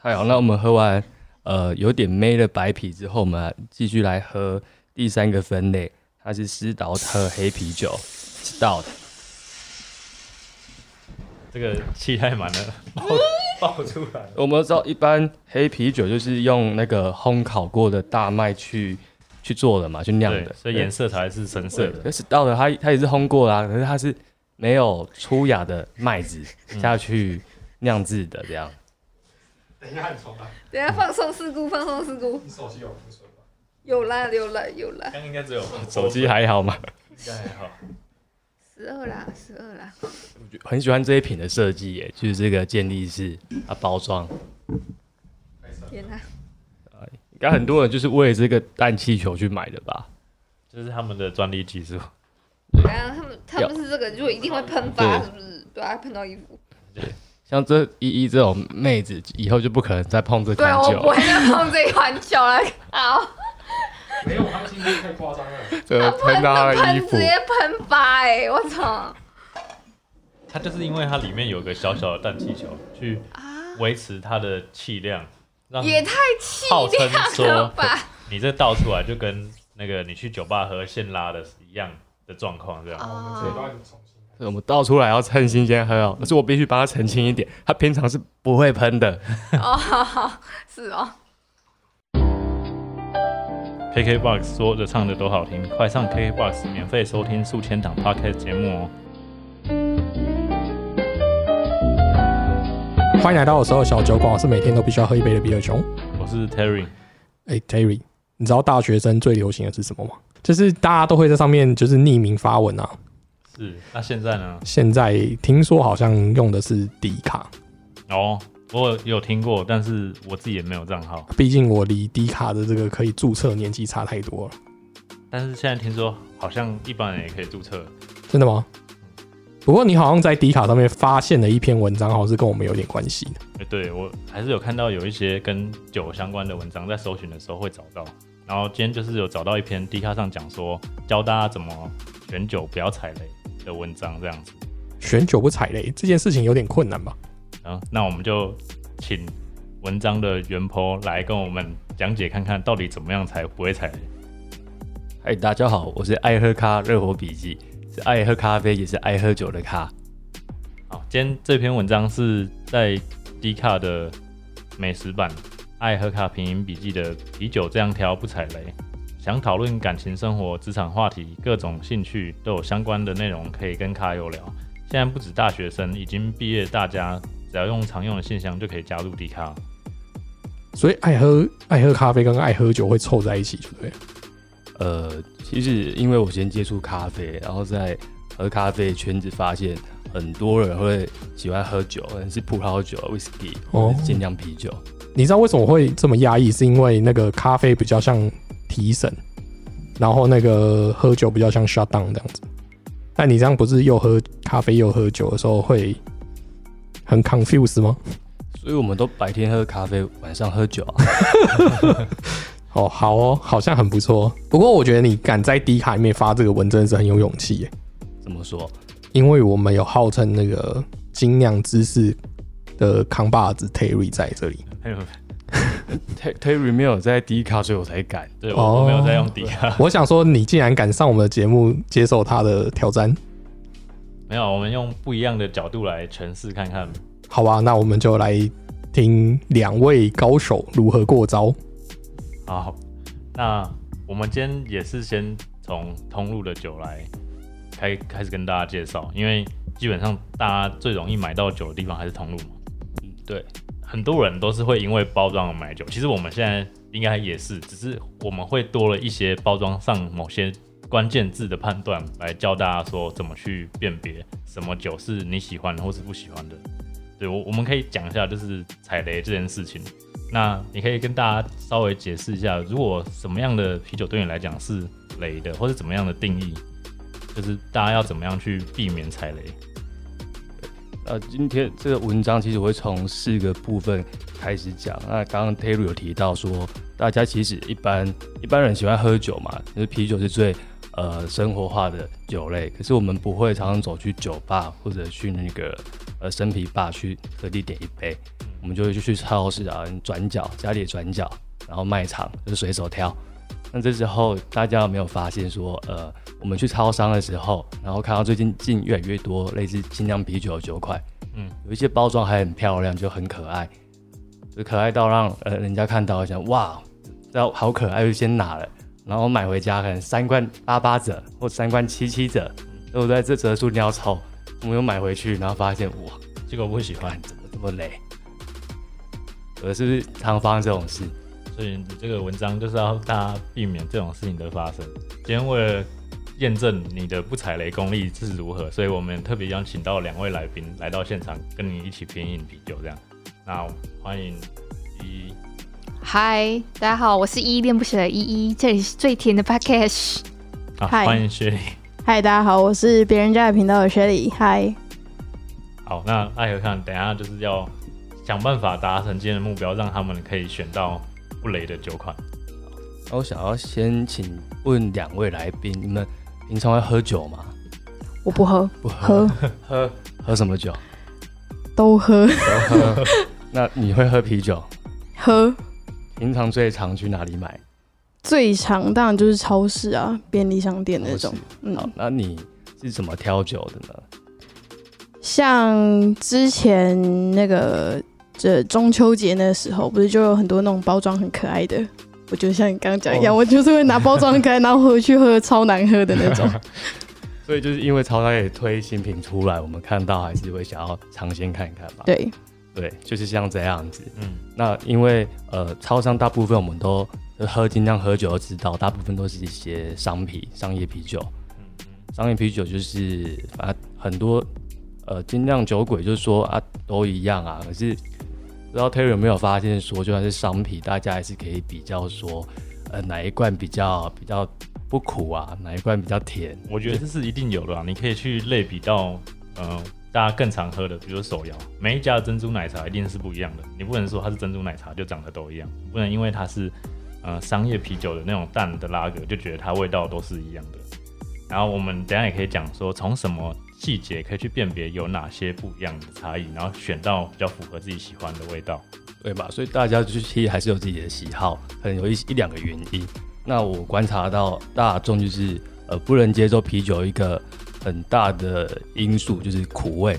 太好，那我们喝完呃有点妹的白啤之后，我们继续来喝第三个分类，它是斯岛特黑啤酒，stout。这个气太满了，爆 爆出来了。我们知道一般黑啤酒就是用那个烘烤过的大麦去去做的嘛，去酿的，所以颜色才是深色的。可是到了它它也是烘过啦，可是它是没有粗雅的麦子下去酿制的这样。等一下，你重来。等下放松事故，放松事故。你手机有库存吗？有啦，有啦，有啦。刚应该只有 手机还好吗？应该还好。十二啦，十二啦。很喜欢这一品的设计耶，就是这个建立式啊包装。天哪！应该很多人就是为了这个氮气球去买的吧？这是他们的专利技术。对啊，他们他们是这个，就一定会喷发，是不是？对啊，喷到衣服。对。像这依依这种妹子，以后就不可能再碰这款酒。对，我不会再碰这款酒了。好。没有，他今天太夸张了。这喷到他的衣服，直接喷发哎！我操。它就是因为它里面有个小小的氮气球，去维持它的气量，让也太气量了吧？你这倒出来就跟那个你去酒吧喝现拉的一样的状况，这样。哦。我们倒出来要趁新鲜喝哦，可是我必须帮他澄清一点，他平常是不会喷的。哦，是哦。KKBOX 说的唱的都好听，快上 KKBOX 免费收听数千档 Podcast 节目哦。欢迎来到我所有小酒馆，我是每天都必须要喝一杯的比尔熊。我是 Terry。哎，Terry，你知道大学生最流行的是什么吗？就是大家都会在上面就是匿名发文啊。是，那现在呢？现在听说好像用的是迪卡。哦，我有听过，但是我自己也没有账号。毕竟我离迪卡的这个可以注册年纪差太多了。但是现在听说好像一般人也可以注册。真的吗？不过你好像在迪卡上面发现了一篇文章，好像是跟我们有点关系的。哎，对我还是有看到有一些跟酒相关的文章，在搜寻的时候会找到。然后今天就是有找到一篇迪卡上讲说，教大家怎么选酒不要踩雷。的文章这样子，选酒不踩雷这件事情有点困难吧？啊，那我们就请文章的原坡来跟我们讲解看看到底怎么样才不会踩雷。嗨，大家好，我是爱喝咖热火笔记，是爱喝咖啡也是爱喝酒的咖。好，今天这篇文章是在 D 卡的美食版爱喝咖品饮笔记的啤酒这样挑不踩雷。想讨论感情生活、职场话题，各种兴趣都有相关的内容可以跟卡友聊。现在不止大学生，已经毕业，大家只要用常用的信箱就可以加入迪卡。所以爱喝爱喝咖啡跟爱喝酒会凑在一起，对不对？呃，其实因为我先接触咖啡，然后在喝咖啡圈子发现很多人会喜欢喝酒，可能是葡萄酒、whisky 或者精酿啤酒。你知道为什么会这么压抑？是因为那个咖啡比较像。提神，然后那个喝酒比较像 shut down 这样子。但你这样不是又喝咖啡又喝酒的时候会很 confuse 吗？所以我们都白天喝咖啡，晚上喝酒啊。哦，好哦，好像很不错。不过我觉得你敢在低卡里面发这个文，真的是很有勇气耶。怎么说？因为我们有号称那个精酿知识的扛把子 Terry 在这里。Terry 没有在迪卡，所以我才敢。对，我没有在用迪卡。我想说，你竟然敢上我们的节目，接受他的挑战？没有，我们用不一样的角度来诠释看看。好吧，那我们就来听两位高手如何过招。好，那我们今天也是先从通路的酒来开开始跟大家介绍，因为基本上大家最容易买到酒的地方还是通路嘛。嗯，对。很多人都是会因为包装而买酒，其实我们现在应该也是，只是我们会多了一些包装上某些关键字的判断，来教大家说怎么去辨别什么酒是你喜欢或是不喜欢的。对我，我们可以讲一下就是踩雷这件事情。那你可以跟大家稍微解释一下，如果什么样的啤酒对你来讲是雷的，或者怎么样的定义，就是大家要怎么样去避免踩雷。呃，今天这个文章其实我会从四个部分开始讲。那刚刚 Terry 有提到说，大家其实一般一般人喜欢喝酒嘛，就是啤酒是最呃生活化的酒类。可是我们不会常常走去酒吧或者去那个呃生啤吧去特地点一杯。我们就会去超市啊转角，家里转角，然后卖场就随手挑。那这时候大家有没有发现说，呃，我们去超商的时候，然后看到最近进越来越多类似精酿啤酒的酒款，嗯，有一些包装还很漂亮，就很可爱，就可爱到让呃人家看到想哇，这好可爱，就先拿了，然后买回家可能三罐八八折或三罐七七折，对不对？这折数你要抽，我们又买回去，然后发现哇，结果不喜欢，怎么这么累？呃，是不是常发生这种事？所以你这个文章就是要大家避免这种事情的发生。今天为了验证你的不踩雷功力是如何，所以我们特别邀请到两位来宾来到现场，跟你一起品饮啤酒。这样，那欢迎一嗨，大家好，我是依依恋不舍的依依，这里是最甜的 podcast。啊，嗨欢迎雪莉。嗨，大家好，我是别人家的频道的雪莉。嗨，好，那爱和看，等一下就是要想办法达成今天的目标，让他们可以选到不雷的酒款。那我想要先请问两位来宾，你们平常会喝酒吗？我不喝，不喝，喝 喝喝什么酒？都喝，都喝。那你会喝啤酒？喝平常最常去哪里买？最常当然就是超市啊，便利商店那种嗯好，，那你是怎么挑酒的呢？像之前那个这中秋节那时候，不是就有很多那种包装很可爱的。我就像你刚刚讲一样，哦我就是会拿包装很可爱，然后回去喝超难喝的那种。所以就是因为超商也推新品出来，我们看到还是会想要尝鲜看一看吧。对，对，就是像这样子。嗯，那因为呃，超商大部分我们都喝精酿喝酒都知道，大部分都是一些商品、商业啤酒。嗯商业啤酒就是啊，很多呃精酿酒鬼就是说啊都一样啊，可是不不知道 Terry 有没有发现说，就算是商品，大家还是可以比较说，呃哪一罐比较比较不苦啊，哪一罐比较甜。我觉得这是一定有的啊。你可以去类比到，呃，大家更常喝的，比如说手摇，每一家的珍珠奶茶一定是不一样的。你不能说它是珍珠奶茶就长得都一样，不能因为它是呃商业啤酒的那种淡的拉格，就觉得它味道都是一样的。然后我们等下也可以讲说，从什么细节可以去辨别有哪些不一样的差异，然后选到比较符合自己喜欢的味道。对吧？所以大家就是其实还是有自己的喜好，可能有一一两个原因。那我观察到大众就是呃不能接受啤酒一个很大的因素就是苦味。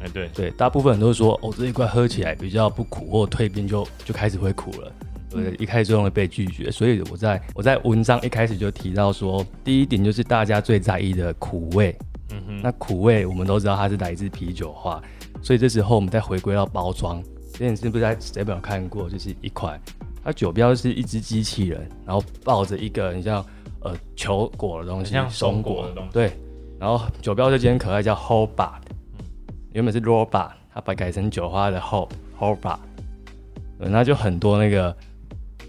哎，对，对，大部分人都说哦这一块喝起来比较不苦，或退冰就就开始会苦了。对，一开始就容易被拒绝，所以我在我在文章一开始就提到说，第一点就是大家最在意的苦味。嗯哼，那苦味我们都知道它是来自啤酒花，所以这时候我们再回归到包装，之前是不是在 s t a b l 有看过，就是一款它酒标是一只机器人，然后抱着一个你像呃球果的东西，像松松果。的东西。对，然后酒标这间可爱叫 Hobart，原本是 Robart，它把改成酒花的 Hob Hobart，对，那就很多那个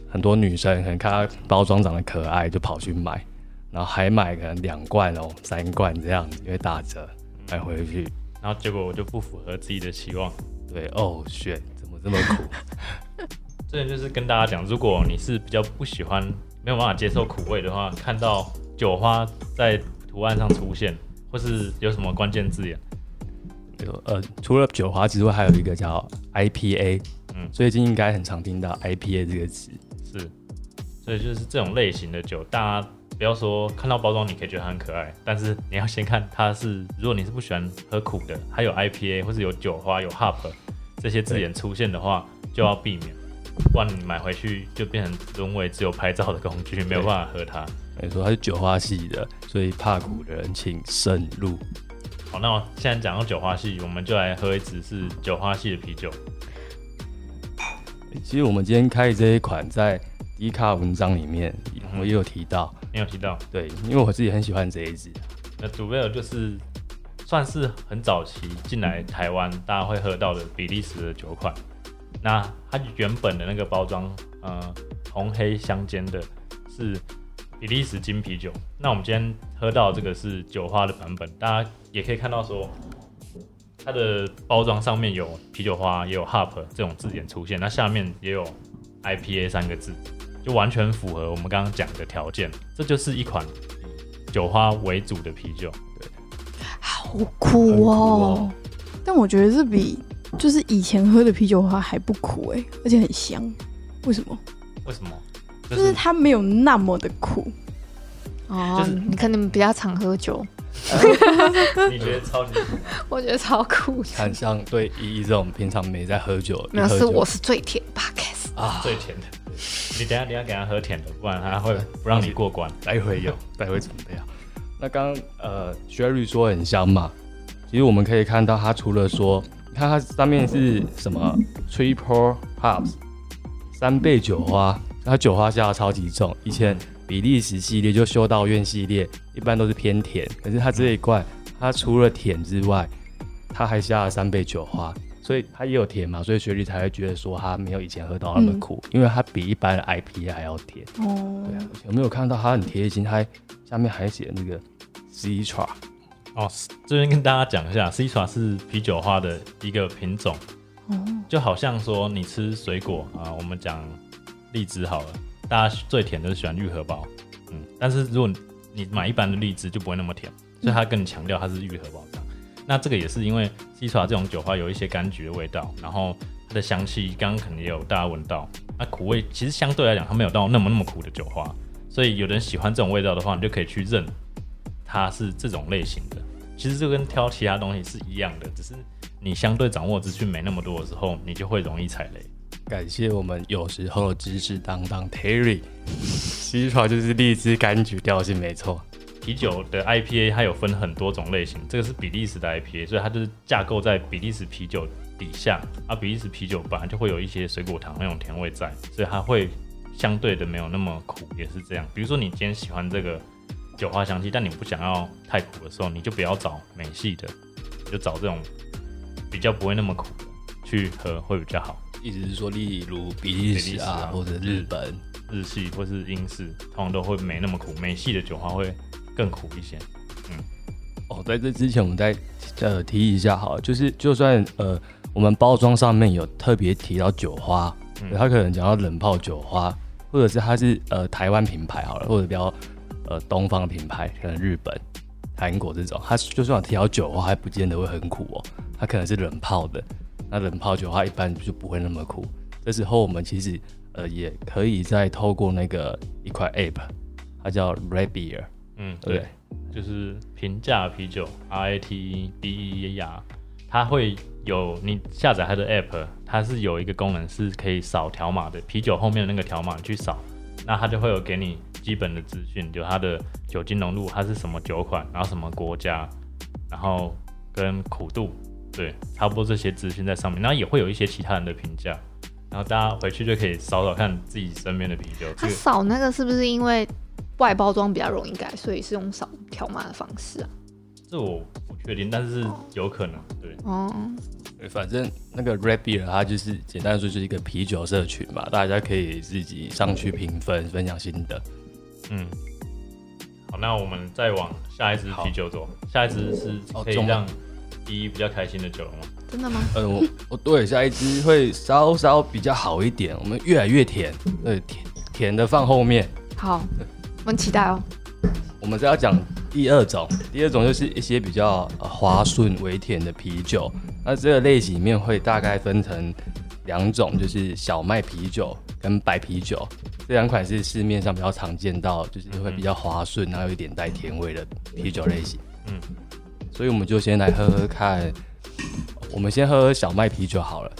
很多女生可能看它包装长得可爱，就跑去买。然后还买可能两罐哦、三罐这样子，因为打折买回去。然后结果我就不符合自己的期望。对，哦，选怎么这么苦？这点就是跟大家讲，如果你是比较不喜欢、没有办法接受苦味的话，看到酒花在图案上出现，或是有什么关键字眼，有呃，除了酒花之外，还有一个叫 IPA，嗯嗯，最近应该很常听到 IPA 这个词。是，所以就是这种类型的酒，大家不要说看到包装你可以觉得它很可爱，但是你要先看它是，如果你是不喜欢喝苦的，还有 IPA 或是有酒花、有 hop 这些字眼出现的话，就要避免，不然你买回去就变成沦为只有拍照的工具，没有办法喝它。没错，它是酒花系的，所以怕苦的人请慎入。好，那我现在讲到酒花系，我们就来喝一支是酒花系的啤酒。其实我们今天开的这一款在低卡文章里面，嗯我也有提到，你有提到，对，因为我自己很喜欢这一支。那杜贝尔就是算是很早期进来台湾大家会喝到的比利时的酒款。那它原本的那个包装，呃，红黑相间的是比利时金啤酒。那我们今天喝到这个是酒花的版本，大家也可以看到说，它的包装上面有啤酒花，也有 hop 这种字眼出现，那下面也有 IPA 三个字，就完全符合我们刚刚讲的条件。这就是一款以酒花为主的啤酒。好苦哦。但我觉得这比就是以前喝的啤酒花还不苦哎、而且很香。为什么？为什么？就就是它没有那么的苦。哦，就是你可能比较常喝酒，你觉得超级我觉得超酷很。像对依依这种平常没在喝酒，没有，是我是最甜 podcast。啊，最甜的。你等下等一下给他喝甜的，不然他会不让你过关。待会有，待会准备好。那刚刚呃，Sherry 说很香嘛，其实我们可以看到，它除了说，你看它上面是什么 Triple Hops 三倍酒花，它酒花下的超级重。以前比利时系列就修道院系列一般都是偏甜，可是它这一罐，它除了甜之外，它还下了三倍酒花。所以它也有甜嘛，所以雪莉才会觉得说它没有以前喝到那么苦，因为它比一般的 IPA 还要甜。哦对啊，而且有没有看到它很贴心？它下面还写那个 Citra，哦，这边跟大家讲一下，C 爪是啤酒花的一个品种，哦，就好像说你吃水果啊、我们讲荔枝好了，大家最甜的是喜欢玉荷包，嗯，但是如果你买一般的荔枝就不会那么甜，所以它跟你强调它是玉荷包。那这个也是因为西爪这种酒花有一些柑橘的味道，然后它的香气刚刚可能也有大家闻到，那苦味其实相对来讲它没有到那么那么苦的酒花，所以有人喜欢这种味道的话，你就可以去认它是这种类型的。其实就跟挑其他东西是一样的，只是你相对掌握资讯没那么多的时候，你就会容易踩雷。感谢我们有时候的知识当当 Terry。Citra 就是荔枝柑橘调性没错，啤酒的 IPA 它有分很多种类型，这个是比利时的 IPA，所以它就是架构在比利时啤酒底下。啊，比利时啤酒本来就会有一些水果糖那种甜味在，所以它会相对的没有那么苦，也是这样。比如说你今天喜欢这个酒花香气，但你不想要太苦的时候，你就不要找美系的，你就找这种比较不会那么苦的去喝会比较好。意思是说，例如比利时啊或者日本，日系或是英式通常都会没那么苦，美系的酒花会更苦一些。嗯哦，在这之前我们再呃提一下好了，就是就算呃我们包装上面有特别提到酒花，嗯它可能讲到冷泡酒花，或者是它是呃台湾品牌好了，或者比较呃东方品牌，可能日本、韩国这种，它就算有提到酒花，还不见得会很苦哦，它可能是冷泡的，那冷泡酒花一般就不会那么苦。这时候我们其实呃也可以再透过那个一块 app，它叫 Red Beer，嗯，对对，就是平价啤酒 R A T E B E R，它会有你下载它的 app，它是有一个功能是可以扫条码的，啤酒后面的那个条码你去扫，那它就会有给你基本的资讯，就它的酒精浓度，它是什么酒款，然后什么国家，然后跟苦度，对，差不多这些资讯在上面，然后也会有一些其他人的评价。然后大家回去就可以扫扫看自己身边的啤酒，这他扫那个是不是因为外包装比较容易改，所以是用扫条码的方式啊？这我不确定，但是有可能，对。哦，对，反正那个 Red Beer 它就是简单说就是一个啤酒社群嘛，大家可以自己上去评分、分享心得。嗯，好，那我们再往下一支啤酒走。下一支是可以让第一比较开心的酒了吗？真的吗？嗯，我我对下一支会稍稍比较好一点，我们越来越甜，对，甜甜的放后面。好，我们期待哦。我们是要讲第二种，第二种就是一些比较呃滑顺微甜的啤酒。那这个类型里面会大概分成两种，就是小麦啤酒跟白啤酒。这两款是市面上比较常见到，就是会比较滑顺，然后有一点带甜味的啤酒类型。嗯，所以我们就先来喝喝看。我们先喝喝小麦啤酒好了。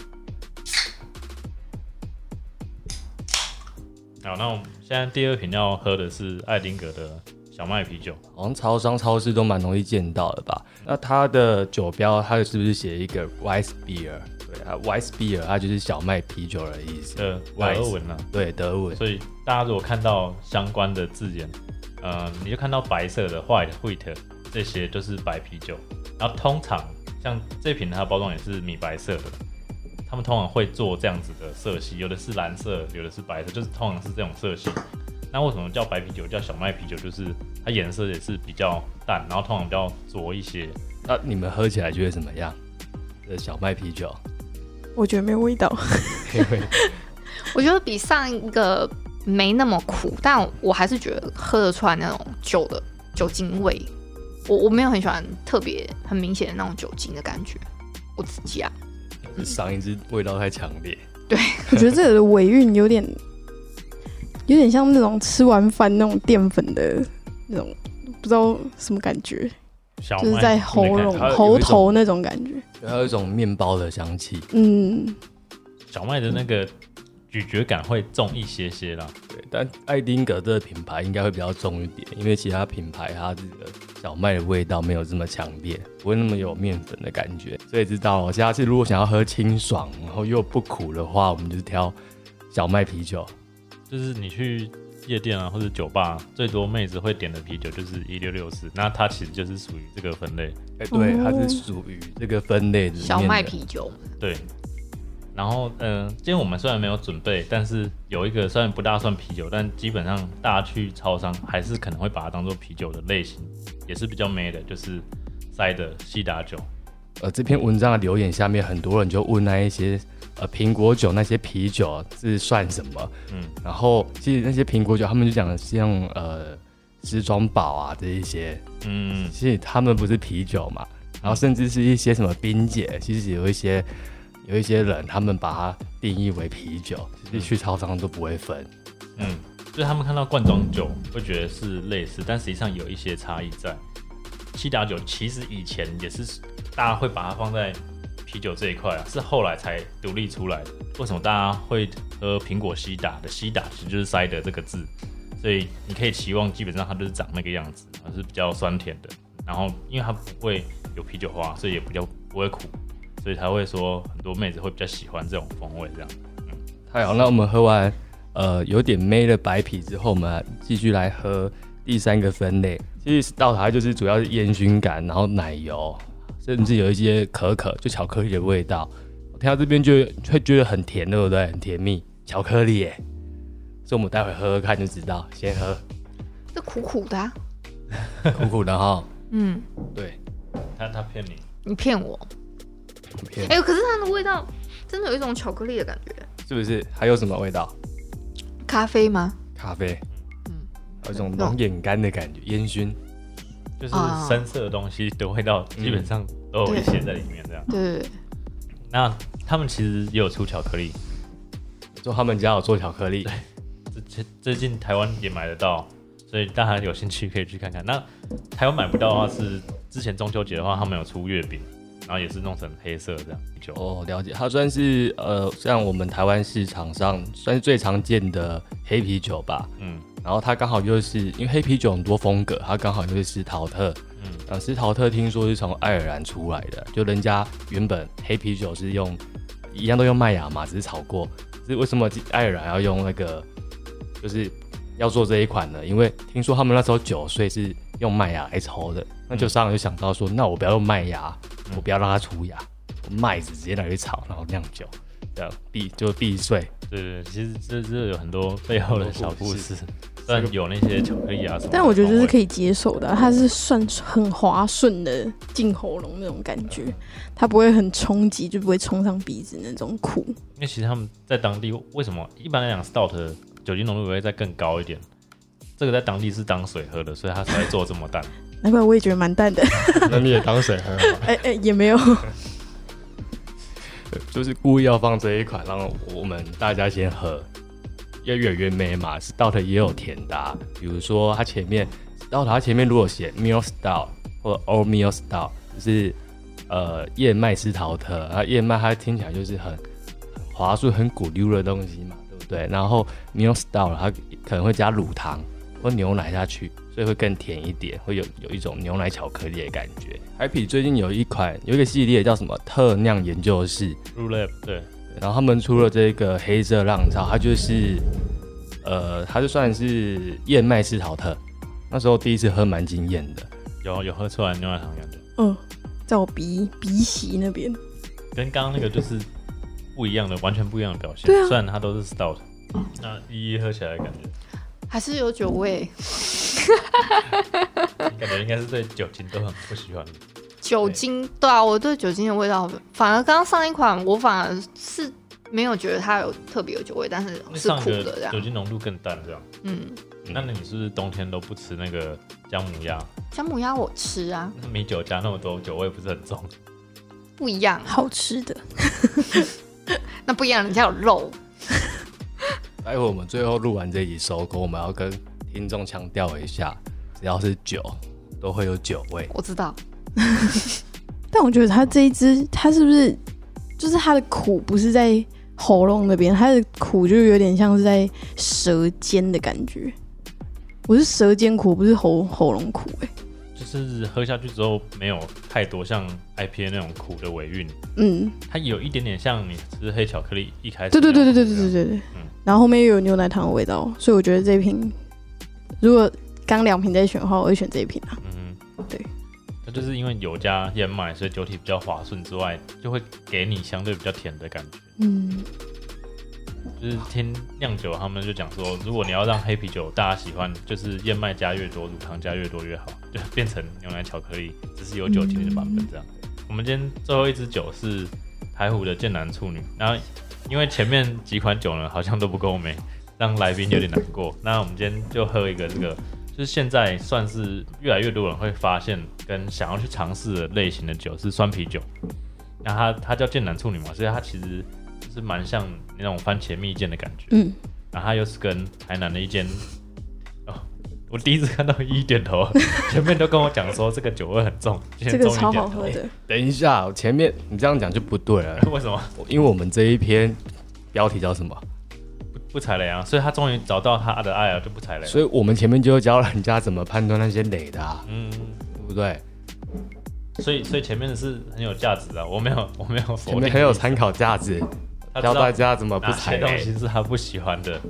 好，那我们现在第二瓶要喝的是艾丁格的小麦啤酒。好像超商、超市都蛮容易见到的吧？那它的酒标，它是不是写一个 Weiss Beer？对啊，Weiss Beer 它就是小麦啤酒的意思。呃德文呢、对，德文。所以大家如果看到相关的字眼，呃，你就看到白色的 white wheat 这些就是白啤酒。然后通常像这瓶它的包装也是米白色的，他们通常会做这样子的色系，有的是蓝色，有的是白色，就是通常是这种色系。那为什么叫白啤酒，叫小麦啤酒？就是它颜色也是比较淡，然后通常比较浊一些。那你们喝起来觉得怎么样？这小麦啤酒，我觉得没味道。我觉得比上一个没那么苦，但我还是觉得喝得出来那种酒的酒精味。我我没有很喜欢特别很明显的那种酒精的感觉，我自己啊。是上一支味道太强烈。对我觉得这个的尾韵有点，有点像那种吃完饭那种淀粉的那种，不知道什么感觉，小就是在喉咙喉头那种感觉。还有一种面包的香气，嗯，小麦的那个咀嚼感会重一些些啦。对，但爱丁格这个品牌应该会比较重一点，因为其他品牌它这个小麦的味道没有这么强烈，不会那么有面粉的感觉。所以知道了，下次如果想要喝清爽，然后又不苦的话，我们就挑小麦啤酒。就是你去夜店啊或者酒吧，最多妹子会点的啤酒就是一六六四，那它其实就是属于这个分类。哎、对，哦它是属于这个分类的小麦啤酒，对，然后嗯、呃今天我们虽然没有准备，但是有一个虽然不大算啤酒，但基本上大家去超商还是可能会把它当做啤酒的类型，也是比较美的，就是塞的西打酒。呃，这篇文章的留言下面，很多人就问那一些呃苹果酒那些啤酒是算什么？嗯，然后其实那些苹果酒，他们就讲像呃时装宝啊这一些，嗯，其实他们不是啤酒嘛。然后甚至是一些什么冰姐，其实有一些有一些人，他们把它定义为啤酒，其实去超商都不会分。嗯，就是他们看到罐装酒会觉得是类似，但实际上有一些差异在。西打酒其实以前也是大家会把它放在啤酒这一块啊，是后来才独立出来的。为什么大家会喝苹果西打的西打，其实就是塞的这个字，所以你可以期望基本上它就是长那个样子，它是比较酸甜的。然后因为它不会有啤酒花，所以也比较不会苦，所以才会说很多妹子会比较喜欢这种风味这样。太好，那我们喝完呃有点妹的白啤之后，我们继续来喝第三个分类。其实到它就是主要是烟熏感，然后奶油，甚至有一些可可，就巧克力的味道。我听到这边就会觉得很甜，对不对？很甜蜜，巧克力耶。所以我们待会喝喝看就知道。先喝这苦苦的、啊，苦苦的哈，嗯，对，他他骗你，你骗我。偏哎、可是它的味道真的有一种巧克力的感觉，是不是？还有什么味道？咖啡吗？咖啡，嗯有一种浓眼干的感觉，烟熏。就是啊深色的东西的味道，基本上都有一些在里面。这样，对对对，那他们其实也有出巧克力，就他们家有做巧克力，最最最近台湾也买得到，所以大家有兴趣可以去看看。那台湾买不到的话，是之前中秋节的话，他们有出月饼，然后也是弄成黑色这样酒。哦，了解，它算是呃，像我们台湾市场上算是最常见的黑啤酒吧。嗯然后它刚好就是因为黑啤酒很多风格，它刚好就是斯陶特。嗯呃，斯陶特听说是从爱尔兰出来的，就人家原本黑啤酒是用一样都用麦芽嘛，只是炒过。是为什么爱尔兰要用那个，就是要做这一款呢？因为听说他们那时候酒税是用麦芽来抽的，那就商人就想到说，那我不要用麦芽，我不要让它出芽，我麦子直接拿去炒，然后酿酒，这样避就避税。对对，对其实这这有很多背后的小故事，虽然有那些巧克力啊什么但我觉得这是可以接受的啊、它是算很滑顺的进喉咙那种感觉，它不会很冲击，就不会冲上鼻子那种苦。因为其实他们在当地为什么一般来讲 stout 酒精浓度会再更高一点？这个在当地是当水喝的，所以它才会做这么淡。难怪我也觉得蛮淡的。那你也当水喝吗？哎哎、也没有。就是故意要放这一款，让我们大家先喝，越越越美嘛。是到的也有甜的啊、比如说它前面 Stout 它前面如果写 meal style 或者 all meal style，就是呃燕麦斯陶特，啊燕麦它听起来就是很很滑顺、很骨溜的东西嘛，对不对？然后 meal style 它可能会加乳糖或牛奶下去，所以会更甜一点，会有有一种牛奶巧克力的感觉。海啤最近有一款有一个系列叫什么特酿研究室，r u l e 对，然后他们出了这个黑色浪潮，它就是，呃，它就算是燕麦斯陶特，那时候第一次喝蛮惊艳的。有有喝出来牛奶糖感觉，嗯，在我鼻鼻息那边。跟刚刚那个就是不一样的，完全不一样的表现。对啊虽然它都是 stout，那一一喝起来的感觉，还是有酒味，感觉应该是对酒精都很不喜欢。酒精对啊，我对酒精的味道，反而刚刚上一款我反而是没有觉得它有特别有酒味，但是是苦的这样酒。精浓度更淡，这样。嗯，那那你是不是冬天都不吃那个姜母鸭？姜母鸭我吃啊，那米酒加那么多，酒味不是很重？不一样，好吃的。那不一样，人家有肉。待会我们最后录完这集收工，我们要跟听众强调一下，只要是酒都会有酒味。我知道，但我觉得它这一支，它是不是就是它的苦不是在喉咙那边，它的苦就有点像是在舌尖的感觉。我是舌尖苦，不是喉喉咙苦、欸。就是喝下去之后没有太多像 IPA 那种苦的尾韵，嗯，它有一点点像你吃黑巧克力一开始对对对对对对对对。嗯然后后面又有牛奶糖的味道，所以我觉得这一瓶，如果刚两瓶在选的话，我会选这一瓶啊。嗯哼，对，那就是因为有加燕麦，所以酒体比较滑顺之外，就会给你相对比较甜的感觉。嗯，就是听酿酒他们就讲说，如果你要让黑啤酒大家喜欢，就是燕麦加越多，乳糖加越多越好，就变成牛奶巧克力，只是有酒精的版本这样。我们今天最后一支酒是台虎的剑南处女，然后因为前面几款酒呢好像都不够美，让来宾有点难过。那我们今天就喝一个这个，就是现在算是越来越多人会发现跟想要去尝试的类型的酒是酸啤酒。那它它叫剑南处女嘛，所以它其实是蛮像那种番茄蜜饯的感觉。嗯，然后它又是跟台南的一间哦，我第一次看到一点头，前面都跟我讲说这个酒味很重，今天这个超终于点头好喝的。等一下，前面你这样讲就不对了，为什么因为我们这一篇标题叫什么？不不踩雷啊？所以他终于找到他的爱啊，就不踩雷。所以我们前面就教人家怎么判断那些雷的、啊，嗯，对不对？所以所以前面的是很有价值的，我没有我没有否定前面很有参考价值，教大家怎么不哪踩雷。些东西是他不喜欢的。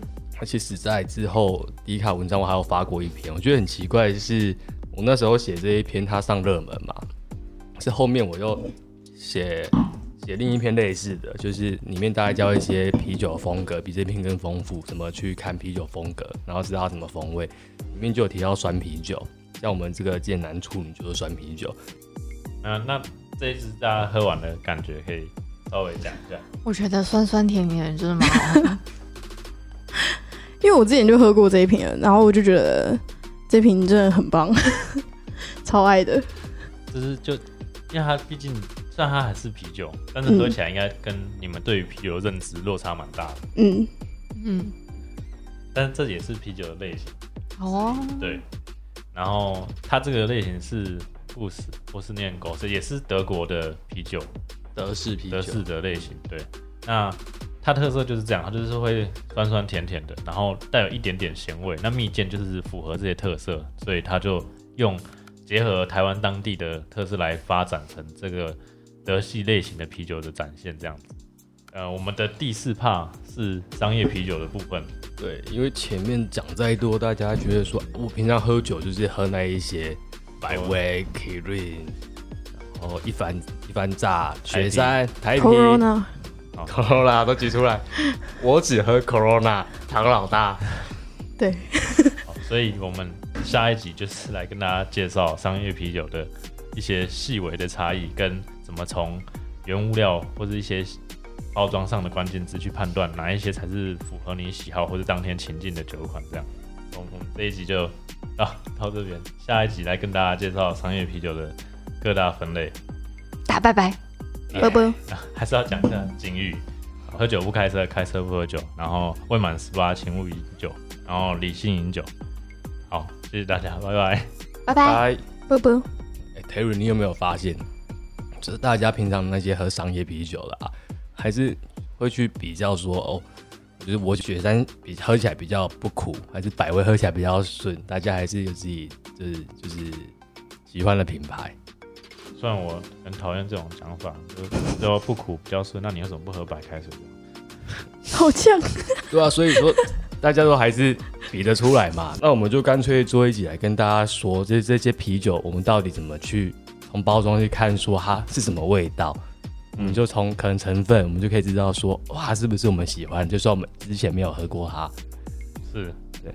而且实在之后，迪卡文章我还有发过一篇，我觉得很奇怪就是，我那时候写这一篇他上热门嘛，是后面我又写写另一篇类似的，就是里面大概教一些啤酒风格，比这篇更丰富，怎么去看啤酒风格，然后知道它什么风味，里面就有提到酸啤酒，像我们这个剑南处女就是酸啤酒，嗯、那这一次大家喝完的感觉可以稍微讲一下。我觉得酸酸甜甜的真的蛮好喝。因为我之前就喝过这一瓶了，然后我就觉得这瓶真的很棒，超爱的。就是就因为它毕竟虽然它还是啤酒，但是喝起来应该跟你们对于啤酒的认知落差蛮大的。嗯，嗯，但是这也是啤酒的类型，哦。对。然后它这个类型是布斯波斯念狗是也是德国的啤酒，德式啤酒德式的类型。对，那它特色就是这样，它就是会酸酸甜甜的，然后带有一点点咸味。那蜜饯就是符合这些特色，所以它就用结合台湾当地的特色来发展成这个德系类型的啤酒的展现，这样子。呃，我们的第四帕是商业啤酒的部分，对，因为前面讲再多，大家觉得说我平常喝酒就是喝那一些百威、Kirin，然后一番一番炸、雪山、台啤、Corona，Corona 都举出来，我只喝 Corona，唐老大。对，好所以我们下一集就是来跟大家介绍商业啤酒的一些细微的差异，跟怎么从原物料或者一些包装上的关键字去判断哪一些才是符合你喜好或者当天情境的酒款。这样，我们我们这一集就到到这边，下一集来跟大家介绍商业啤酒的各大分类。打拜拜。啵啵，啊 还是要讲一下警语：喝酒不开车，开车不喝酒，然后未满十八请勿饮酒，然后理性饮酒。好，谢谢大家，拜拜。拜拜。拜。啵啵。哎，Terry，你有没有发现，就是大家平常那些喝商业啤酒的啊，还是会去比较说，哦，就是我雪山比喝起来比较不苦，还是百威喝起来比较顺？大家还是有自己就是就是喜欢的品牌。虽然我很讨厌这种讲法，就是说不苦比较顺，那你为什么不喝白开水？好呛。对啊，所以说大家都还是比得出来嘛。那我们就干脆做一集来跟大家说，这这些啤酒我们到底怎么去从包装去看，说它是什么味道。我们就从可能成分，我们就可以知道说，哇，是不是我们喜欢？就算我们之前没有喝过它，是对。